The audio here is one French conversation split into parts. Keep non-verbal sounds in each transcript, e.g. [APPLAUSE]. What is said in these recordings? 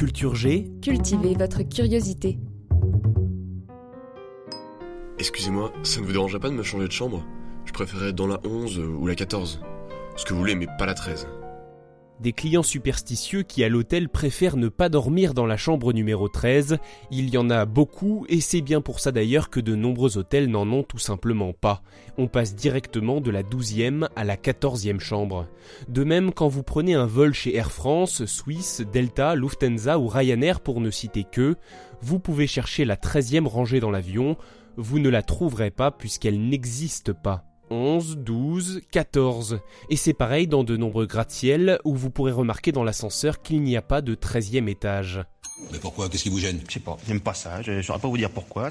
Culture G, Cultivez votre curiosité. Excusez-moi, ça ne vous dérangerait pas de me changer de chambre? Je préférerais être dans la 11 ou la 14. Ce que vous voulez, mais pas la 13. Des clients superstitieux qui à l'hôtel préfèrent ne pas dormir dans la chambre numéro 13. Il y en a beaucoup et c'est bien pour ça d'ailleurs que de nombreux hôtels n'en ont tout simplement pas. On passe directement de la 12e à la 14e chambre. De même quand vous prenez un vol chez Air France, Swiss, Delta, Lufthansa ou Ryanair pour ne citer que, vous pouvez chercher la 13e rangée dans l'avion, vous ne la trouverez pas puisqu'elle n'existe pas. 11, 12, 14. Et c'est pareil dans de nombreux gratte-ciel où vous pourrez remarquer dans l'ascenseur qu'il n'y a pas de 13e étage. Mais pourquoi? Qu'est-ce qui vous gêne? Je sais pas, j'aime pas ça, je saurais pas vous dire pourquoi.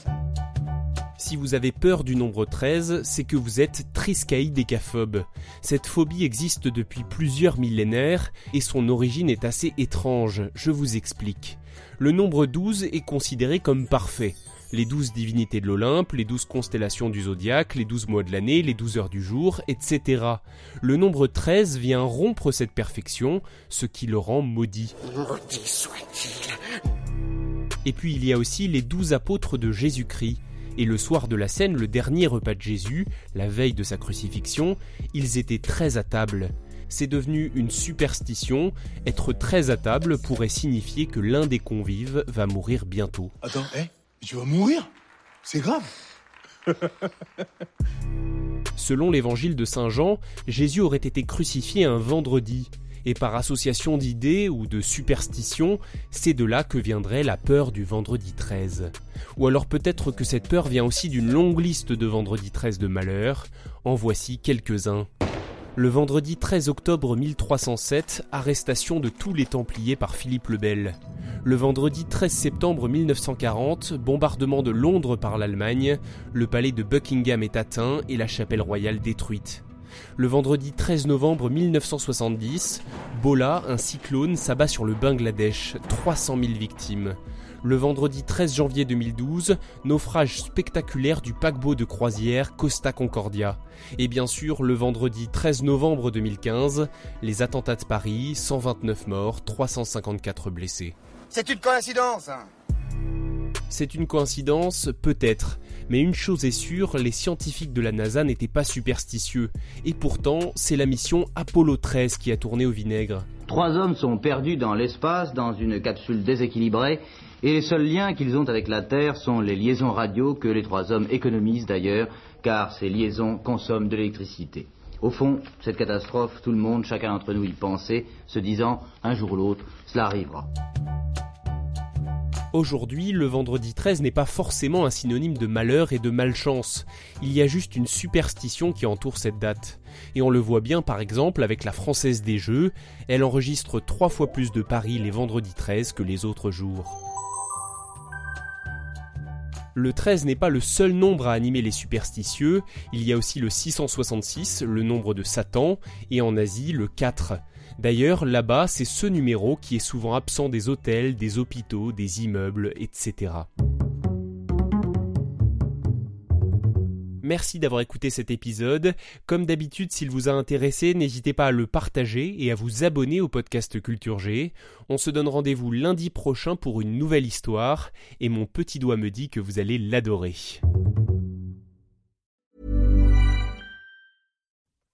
Si vous avez peur du nombre 13, c'est que vous êtes triskaïdécaphobe. Cette phobie existe depuis plusieurs millénaires et son origine est assez étrange, je vous explique. Le nombre 12 est considéré comme parfait. Les douze divinités de l'Olympe, les douze constellations du zodiaque, les douze mois de l'année, les douze heures du jour, etc. Le nombre 13 vient rompre cette perfection, ce qui le rend maudit. Maudit soit-il. Et puis il y a aussi les douze apôtres de Jésus-Christ. Et le soir de la scène, le dernier repas de Jésus, la veille de sa crucifixion, ils étaient très à table. C'est devenu une superstition, être très à table pourrait signifier que l'un des convives va mourir bientôt. Attends, Tu vas mourir C'est grave [LAUGHS] Selon l'évangile de Saint Jean, Jésus aurait été crucifié un vendredi. Et par association d'idées ou de superstitions, c'est de là que viendrait la peur du vendredi 13. Ou alors peut-être que cette peur vient aussi d'une longue liste de vendredi 13 de malheur. En voici quelques-uns. Le vendredi 13 octobre 1307, arrestation de tous les Templiers par Philippe le Bel. Le vendredi 13 septembre 1940, bombardement de Londres par l'Allemagne, le palais de Buckingham est atteint et la chapelle royale détruite. Le vendredi 13 novembre 1970, Bola, un cyclone, s'abat sur le Bangladesh, 300 000 victimes. Le vendredi 13 janvier 2012, naufrage spectaculaire du paquebot de croisière Costa Concordia. Et bien sûr, le vendredi 13 novembre 2015, les attentats de Paris, 129 morts, 354 blessés. C'est une coïncidence. hein. C'est une coïncidence, peut-être, mais une chose est sûre, les scientifiques de la NASA n'étaient pas superstitieux, et pourtant, c'est la mission Apollo 13 qui a tourné au vinaigre. Trois hommes sont perdus dans l'espace, dans une capsule déséquilibrée, et les seuls liens qu'ils ont avec la Terre sont les liaisons radio que les trois hommes économisent d'ailleurs, car ces liaisons consomment de l'électricité. Au fond, cette catastrophe, tout le monde, chacun d'entre nous y pensait, se disant, un jour ou l'autre, cela arrivera. Aujourd'hui, le vendredi 13 n'est pas forcément un synonyme de malheur et de malchance. Il y a juste une superstition qui entoure cette date. Et on le voit bien par exemple avec la Française des Jeux, elle enregistre trois fois plus de paris les vendredis 13 que les autres jours. Le 13 n'est pas le seul nombre à animer les superstitieux, il y a aussi le 666, le nombre de Satan, et en Asie le 4. D'ailleurs, là-bas, c'est ce numéro qui est souvent absent des hôtels, des hôpitaux, des immeubles, etc. Merci d'avoir écouté cet épisode. Comme d'habitude, s'il vous a intéressé, n'hésitez pas à le partager et à vous abonner au podcast Culture G. On se donne rendez-vous lundi prochain pour une nouvelle histoire, et mon petit doigt me dit que vous allez l'adorer.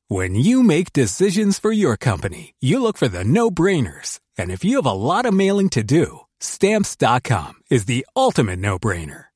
When you make decisions for your company, you look for the no-brainers. And if you have a lot of mailing to do, stamps.com is the ultimate no-brainer.